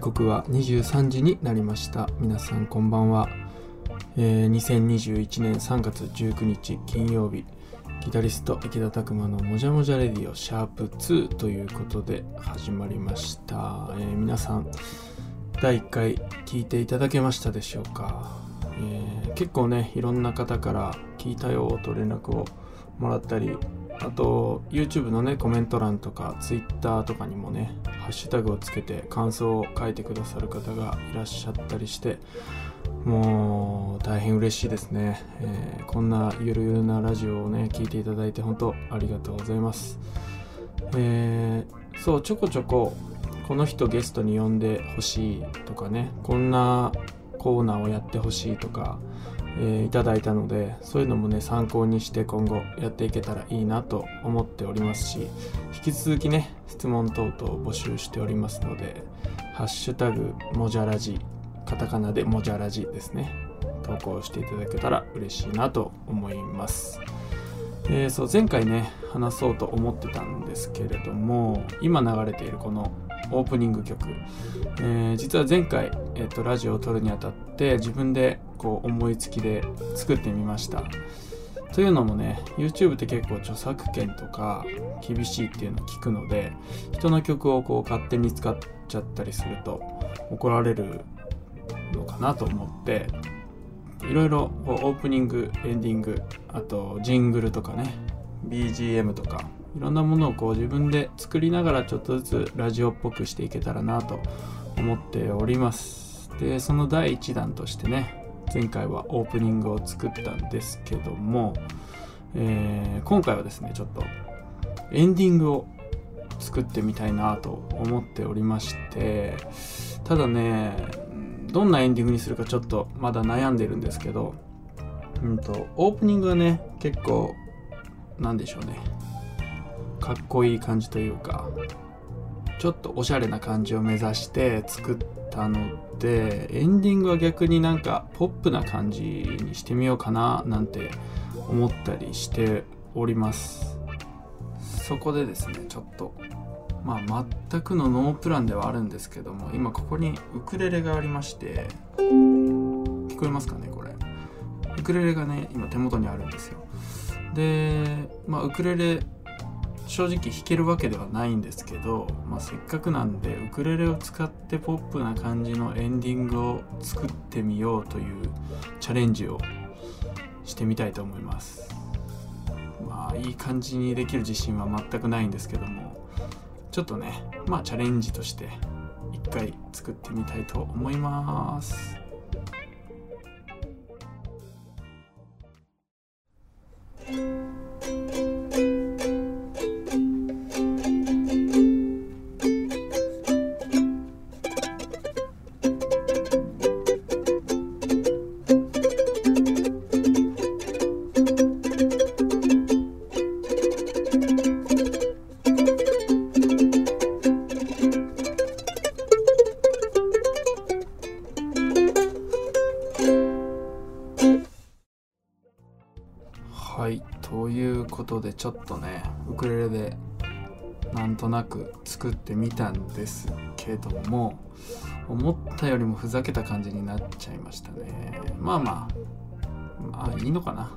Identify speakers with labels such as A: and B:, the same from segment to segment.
A: 刻は23時になりました。皆さんこんばんは、えー、2021年3月19日金曜日。ギタリスト池田拓磨のもじゃもじゃレディオシャープ2ということで始まりました、えー、皆さん第1回聞いていただけましたでしょうか、えー、結構ねいろんな方から聞いたよと連絡をもらったりあと YouTube のねコメント欄とか Twitter とかにもねハッシュタグをつけて感想を書いてくださる方がいらっしゃったりしてもう大変嬉しいですね、えー、こんなゆるゆるなラジオをね聞いていただいて本当ありがとうございます。えー、そうちょこちょここの人ゲストに呼んでほしいとかねこんなコーナーをやってほしいとかえー、いただいたのでそういうのもね参考にして今後やっていけたらいいなと思っておりますし引き続きね質問等々を募集しておりますので「ハッシュタグもじゃらじ」カタカナでもじゃらじですね投稿していただけたら嬉しいなと思います。えー、そう前回ね話そうと思ってたんですけれども今流れているこのオープニング曲、えー、実は前回、えーと、ラジオを撮るにあたって自分でこう思いつきで作ってみました。というのもね YouTube って結構著作権とか厳しいっていうのを聞くので人の曲をこう勝手に使っちゃったりすると怒られるのかなと思っていろいろオープニングエンディングあとジングルとかね BGM とかいろんなものをこう自分で作りながらちょっとずつラジオっぽくしていけたらなと思っております。でその第1弾としてね前回はオープニングを作ったんですけども、えー、今回はですねちょっとエンディングを作ってみたいなと思っておりましてただねどんなエンディングにするかちょっとまだ悩んでるんですけど、うんと、オープニングはね結構なんでしょうね。かっこいい感じというかちょっとおしゃれな感じを目指して作ったのでエンディングは逆になんかポップな感じにしてみようかななんて思ったりしております。そこでですねちょっとまあ全くのノープランではあるんですけども今ここにウクレレがありまして聞こえますかねこれ。ウクレレがね今手元にあるんですよ。でまあウクレレ正直弾けるわけではないんですけど、まあ、せっかくなんでウクレレを使ってポップな感じのエンディングを作ってみようというチャレンジをしてみたいと思います。まあいい感じにできる自信は全くないんですけどもちょっとねまあチャレンジとして一回作ってみたいと思います。ウクレレでなんとなく作ってみたんですけども思ったよりもふざけた感じになっちゃいましたね。まあまあまあいいのかな。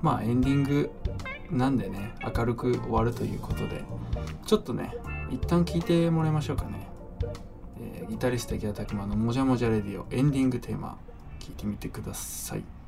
A: まあエンディングなんでね明るく終わるということでちょっとね一旦聞いてもらいましょうかね、えー、ギタリスト池田拓磨の「もじゃもじゃレディオ」エンディングテーマ聞いてみてください。はい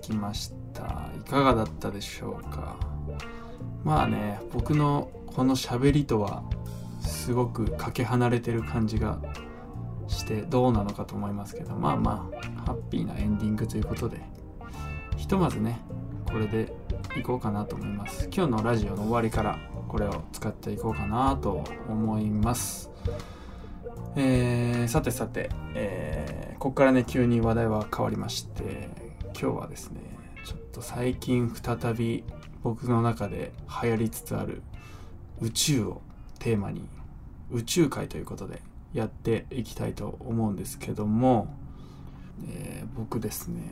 A: きました。いかがだったでしょうか？まあね僕のこの喋りとはすごくかけ離れてる感じがしてどうなのかと思いますけどまあまあハッピーなエンディングということでひとまずねこれでいこうかなと思います。今日のラジオの終わりからこれを使っていこうかなと思います。えー、さてさて、えー、ここからね急に話題は変わりまして今日はですねちょっと最近再び僕の中で流行りつつある宇宙をテーマに宇宙界ということでやっていきたいと思うんですけども、えー、僕ですね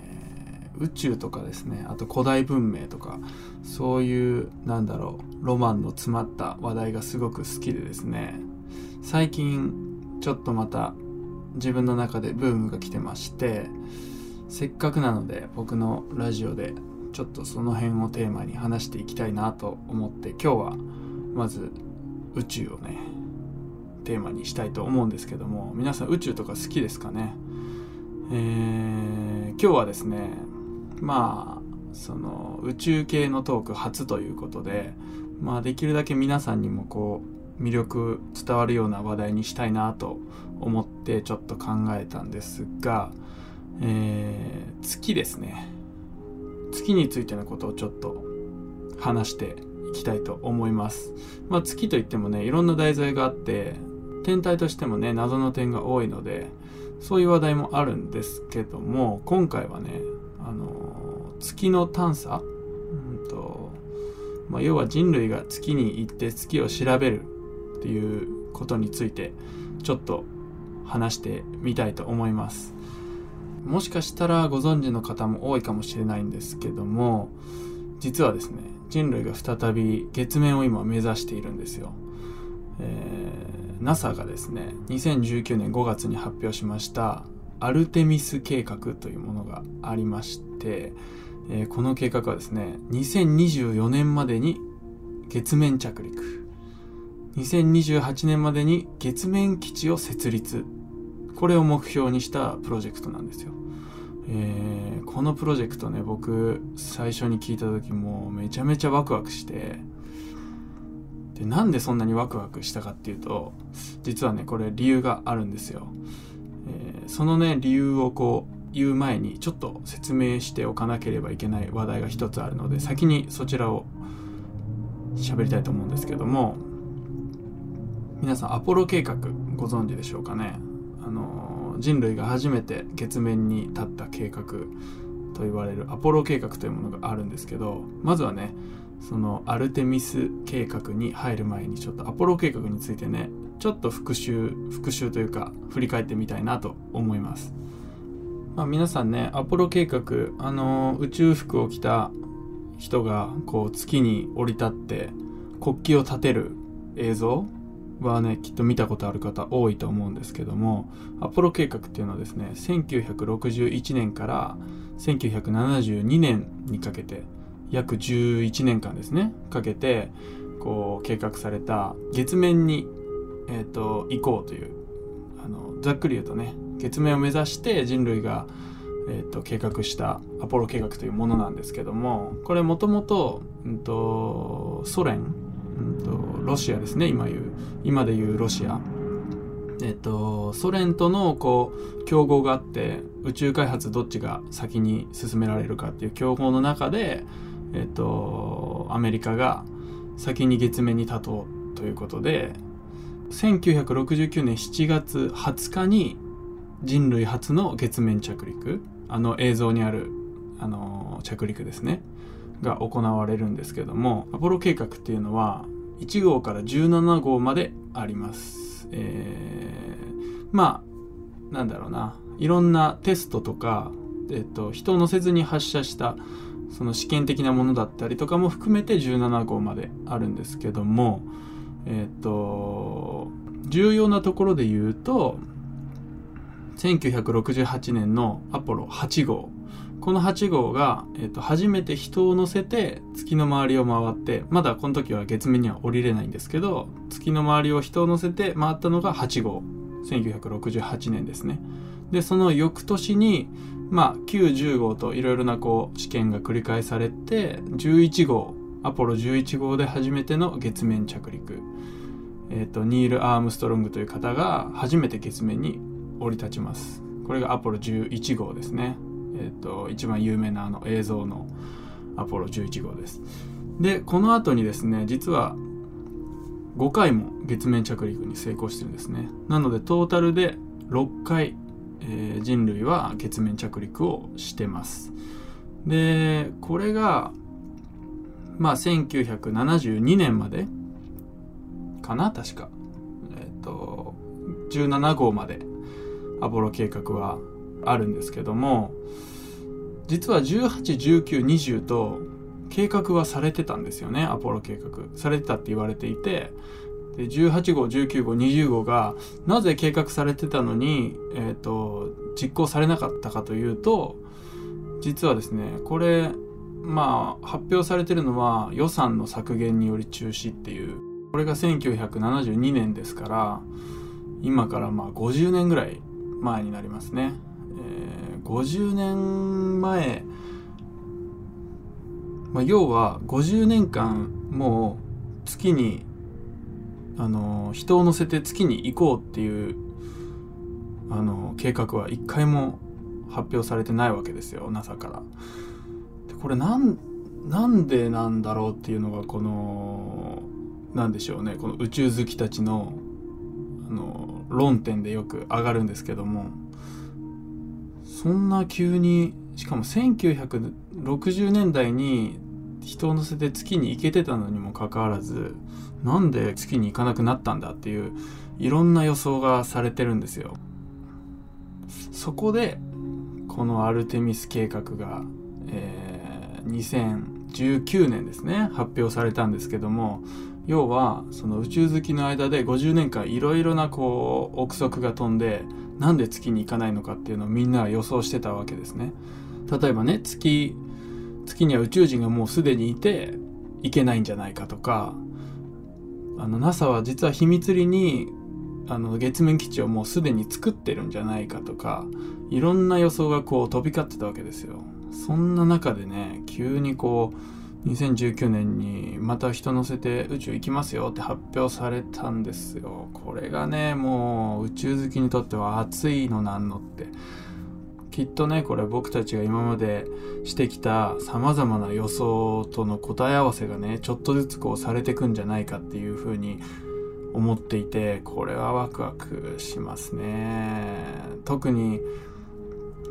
A: 宇宙とかですねあと古代文明とかそういうなんだろうロマンの詰まった話題がすごく好きでですね最近ちょっとまた自分の中でブームが来てましてせっかくなので僕のラジオでちょっとその辺をテーマに話していきたいなと思って今日はまず宇宙をねテーマにしたいと思うんですけども皆さん宇宙とか好きですかね？えー、今日はですねまあその宇宙系のトーク初ということでまあできるだけ皆さんにもこう魅力伝わるような話題にしたいなと思ってちょっと考えたんですが、えー、月ですね月についてのことをちょっと話していきたいと思います。まあ、月といってもねいろんな題材があって天体としてもね謎の点が多いのでそういう話題もあるんですけども今回はねあの月の探査、うんとまあ、要は人類が月に行って月を調べるっていうことについてちょっと話してみたいと思いますもしかしたらご存知の方も多いかもしれないんですけども実はですね人類が再び月面を今目指しているんですよ、えー NASA がですね2019年5月に発表しましたアルテミス計画というものがありまして、えー、この計画はですね2024年までに月面着陸。2028年までに月面基地を設立これを目標にしたプロジェクトなんですよ、えー、このプロジェクトね僕最初に聞いた時もめちゃめちゃワクワクして。でなんでそんなにワクワクしたかっていうと実はねこれ理由があるんですよ、えー、そのね理由をこう言う前にちょっと説明しておかなければいけない話題が一つあるので先にそちらを喋りたいと思うんですけども皆さんアポロ計画ご存知でしょうかね？あの人類が初めて月面に立った計画と言われるアポロ計画というものがあるんですけどまずはねそのアルテミス計画に入る前にちょっとアポロ計画についてねちょっと復習復習というか振り返ってみたいなと思います、まあ、皆さんねアポロ計画あの宇宙服を着た人がこう月に降り立って国旗を立てる映像はねきっと見たことある方多いと思うんですけどもアポロ計画っていうのはですね1961年から1972年にかけて約11年間ですねかけてこう計画された月面に、えーと、行こうというあのざっくり言うとね月面を目指して人類が、えーと、計画したアポロ計画というものなんですけどもこれもともとソ連、うんと、ロシアですね今言う。今で言うロシア。えっと、ソ連とのこう競合があって宇宙開発どっちが先に進められるかっていう競合の中でえっと、アメリカが先に月面に立とうということで1969年7月20日に人類初の月面着陸。あの映像にあるあの着陸ですね。が行われるんですけどもアポロ計画っていうのは1号から17号まであります、えー、まあなんだろうな。いろんなテストとか、えっと、人を乗せずに発射したその試験的なものだったりとかも含めて17号まであるんですけどもえっ、と重要なところで言うと1968年のアポロ8号この8号が、えーと、初めて人を乗せて月の周りを回ってまだこの時は月面には降りれないんですけど月の周りを人を乗せて回ったのが8号。1968年ですね。でその翌年にまあ910号といろいろなこう試験が繰り返されて11号アポロ11号で初めての月面着陸、えーと、ニール・アームストロングという方が初めて月面に降り立ちます。これがアポロ11号ですね。えっ、ー、と一番有名なあの映像のアポロ11号です。でこの後にですね実は5回も月面着陸に成功してるんですね。なのでトータルで6回、えー、人類は月面着陸をしてます。でこれがまあ1972年までかな確か。えっ、ー、と17号までアポロ計画はあるんですけども実は181920と計画はされてたんですよね。アポロ計画。されてたって言われていてで18号19号20号がなぜ計画されてたのに、えーと、実行されなかったかというと実はですねこれまあ発表されてるのは予算の削減により中止っていうこれが1972年ですから今からまあ50年ぐらい前になりますね、50年前まあ、要は50年間もう月にあの人を乗せて月に行こうっていうあの計画は一回も発表されてないわけですよ NASA から。でこれなんなんでなんだろうっていうのがこのなんでしょうねこの宇宙好きたちのあの論点でよく上がるんですけどもそんな急にしかも1960年代に人を乗せて月に行けてたのにもかかわらずなんで月に行かなくなったんだっていういろんな予想がされてるんですよ。そこでこのアルテミス計画が、えー、2019年ですね発表されたんですけども要はその宇宙好きの間で50年間いろいろなこう憶測が飛んでなんで月に行かないのかっていうのをみんなは予想してたわけですね。例えばね月月には宇宙人がもうすでにいて行けないんじゃないかとかあの NASA は実は秘密裏にあの月面基地をもうすでに作ってるんじゃないかとかいろんな予想がこう飛び交ってたわけですよそんな中でね急にこう2019年にまた人乗せて宇宙行きますよって発表されたんですよ。これがねもう宇宙好きにとっては熱いのなんのって。きっとねこれ僕たちが今までしてきた様々な予想との答え合わせがねちょっとずつこうされてくんじゃないかっていうふうに思っていてこれはワクワクしますね。特に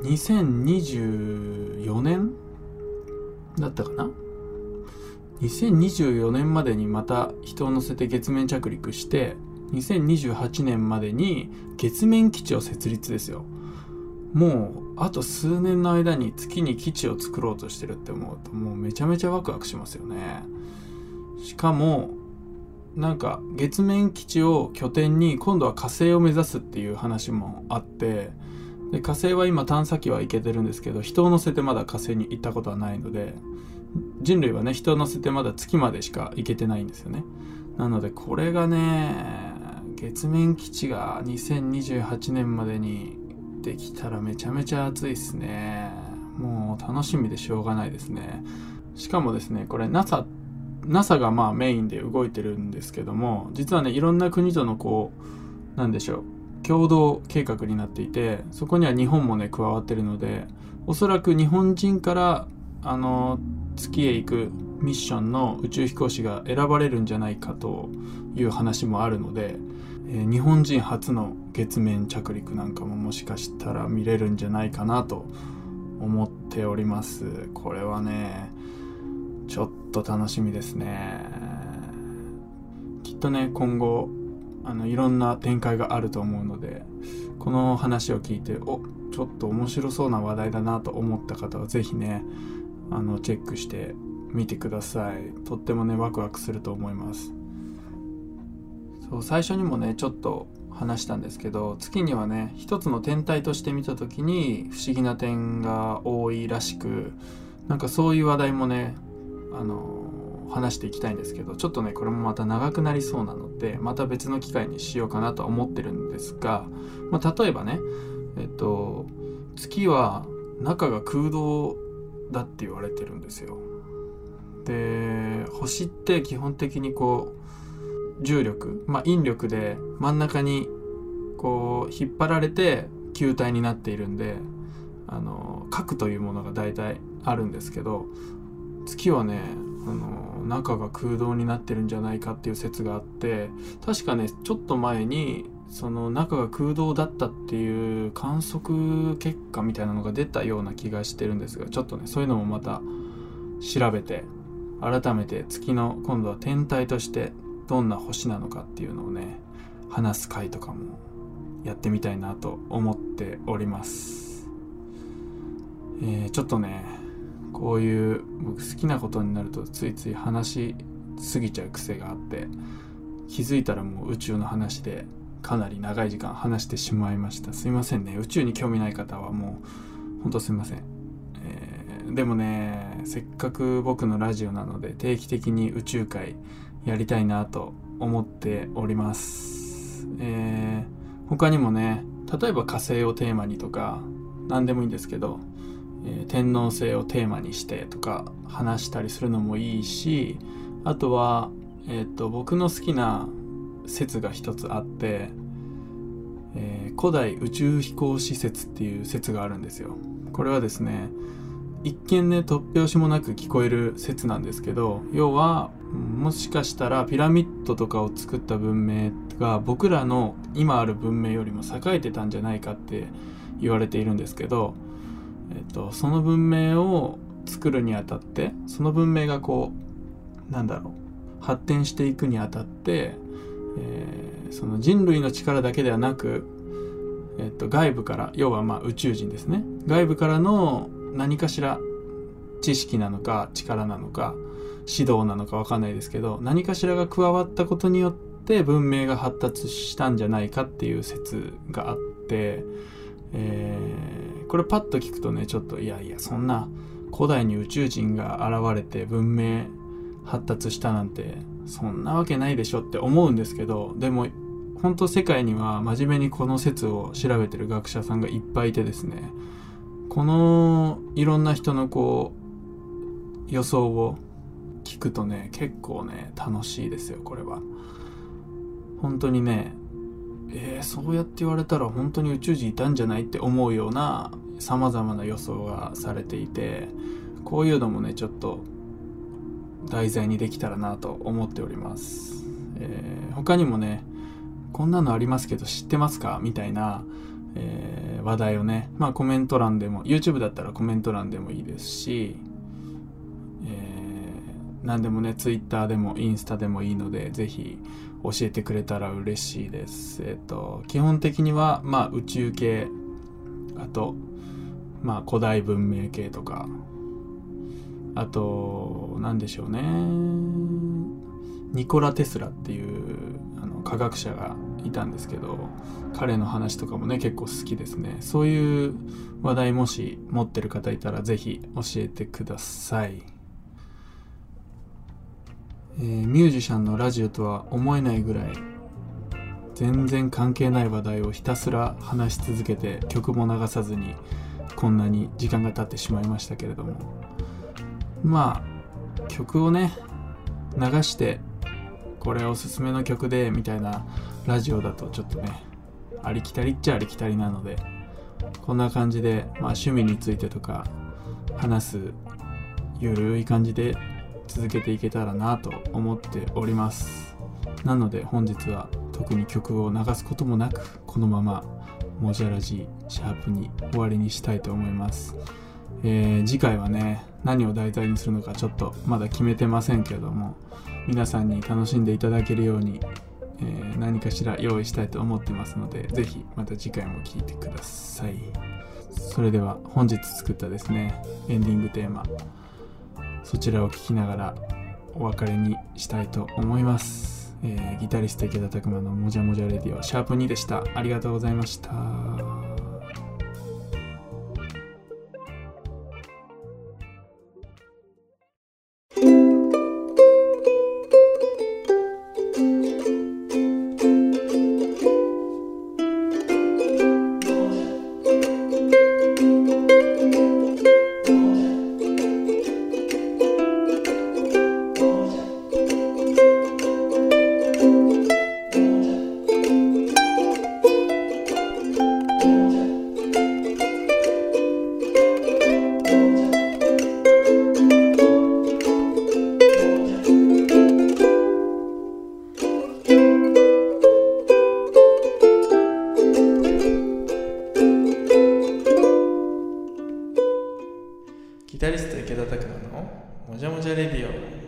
A: 2024年だったかな？2024年までにまた人を乗せて月面着陸して2028年までに月面基地を設立ですよ。もうあと数年の間に月に基地を作ろうとしてるって思うともうめちゃめちゃワクワクしますよね。しかもなんか月面基地を拠点に今度は火星を目指すっていう話もあってで火星は今探査機は行けてるんですけど人を乗せてまだ火星に行ったことはないので人類はね人を乗せてまだ月までしか行けてないんですよね。なのでこれがね月面基地が2028年までにできたらめちゃめちゃ暑いっすね。もう楽しみでしょうがないですね。しかもですねこれ NASA NASA がまあメインで動いてるんですけども実はねいろんな国とのこうなんでしょう共同計画になっていてそこには日本もね加わってるのでおそらく日本人からあの月へ行くミッションの宇宙飛行士が選ばれるんじゃないかという話もあるのでえー、日本人初の月面着陸なんかももしかしたら見れるんじゃないかなと思っております。これはねちょっと楽しみですね。きっとね今後あのいろんな展開があると思うのでこの話を聞いておちょっと面白そうな話題だなと思った方は是非ねあのチェックしてみてください。とってもねワクワクすると思います。そう最初にもねちょっと話したんですけど月にはね一つの天体として見た時に不思議な点が多いらしくなんかそういう話題もねあの話していきたいんですけどちょっとねこれもまた長くなりそうなのでまた別の機会にしようかなとは思ってるんですが、まあ、例えばね、えっと月は中が空洞だって言われてるんですよ。で星って基本的にこう重力まあ引力で真ん中にこう引っ張られて球体になっているんであの核というものが大体あるんですけど月はねあの中が空洞になってるんじゃないかっていう説があって確かねちょっと前にその中が空洞だったっていう観測結果みたいなのが出たような気がしてるんですがちょっとねそういうのもまた調べて改めて月の今度は天体としてどんな星なのかっていうのをね話す回とかもやってみたいなと思っております、えー、ちょっとねこういう僕好きなことになるとついつい話しすぎちゃう癖があって気づいたらもう宇宙の話でかなり長い時間話してしまいました。すいませんね。宇宙に興味ない方はもうほんとすいません、えー、でもねせっかく僕のラジオなので定期的に宇宙会やりたいなと思っております。えー、他にもね例えば火星をテーマにとか何でもいいんですけど、えー、天皇制をテーマにしてとか話したりするのもいいしあとは、えーと僕の好きな説が一つあって、えー、古代宇宙飛行士説っていう説があるんですよ。これはですね、一見ね、突拍子もなく聞こえる説なんですけど、要は、もしかしたらピラミッドとかを作った文明が僕らの今ある文明よりも栄えてたんじゃないかって言われているんですけど、えっと、その文明を作るにあたってその文明がこうなんだろう発展していくにあたってえー、その人類の力だけではなく、えっと、外部から要はま宇宙人ですね。外部からの何かしら知識なのか力なのか指導なのか分かんないですけど何かしらが加わったことによって文明が発達したんじゃないかっていう説があって、えー、これパッと聞くとねちょっといやいやそんな古代に宇宙人が現れて文明発達したなんてそんなわけないでしょって思うんですけどでも本当世界には真面目にこの説を調べてる学者さんがいっぱいいてですね。このいろんな人のこう予想を聞くとね結構ね楽しいですよこれは。本当にねえー、そうやって言われたら本当に宇宙人いたんじゃないって思うような様々な予想がされていてこういうのもねちょっと題材にできたらなと思っております、えー、他にもねこんなのありますけど知ってますか？みたいな、えー、話題をねまあコメント欄でも YouTube だったらコメント欄でもいいですし、えー、何でもね Twitter でもインスタでもいいのでぜひ教えてくれたら嬉しいです。えっ、ー、と基本的にはまあ宇宙系あとまあ古代文明系とかあと何でしょうね。ニコラ・テスラっていうあの科学者がいたんですけど彼の話とかもね結構好きですね。そういう話題もし持ってる方いたら是非教えてください、えー、ミュージシャンのラジオとは思えないぐらい全然関係ない話題をひたすら話し続けて曲も流さずにこんなに時間が経ってしまいましたけれども。まあ曲をね流してこれおすすめの曲でみたいなラジオだとちょっとねありきたりっちゃありきたりなのでこんな感じで、まあ、趣味についてとか話すゆるい感じで続けていけたらなと思っております。なので本日は特に曲を流すこともなくこのままモジャラジシャープに終わりにしたいと思います、えー、次回はね何を題材にするのかちょっとまだ決めてませんけども皆さんに楽しんでいただけるように、えー、何かしら用意したいと思ってますので是非また次回も聴いてください。それでは本日作ったですねエンディングテーマそちらを聴きながらお別れにしたいと思います、えー、ギタリスト池田拓磨のもじゃもじゃレディオシャープ2でした。ありがとうございました。もじゃもじゃレディオ。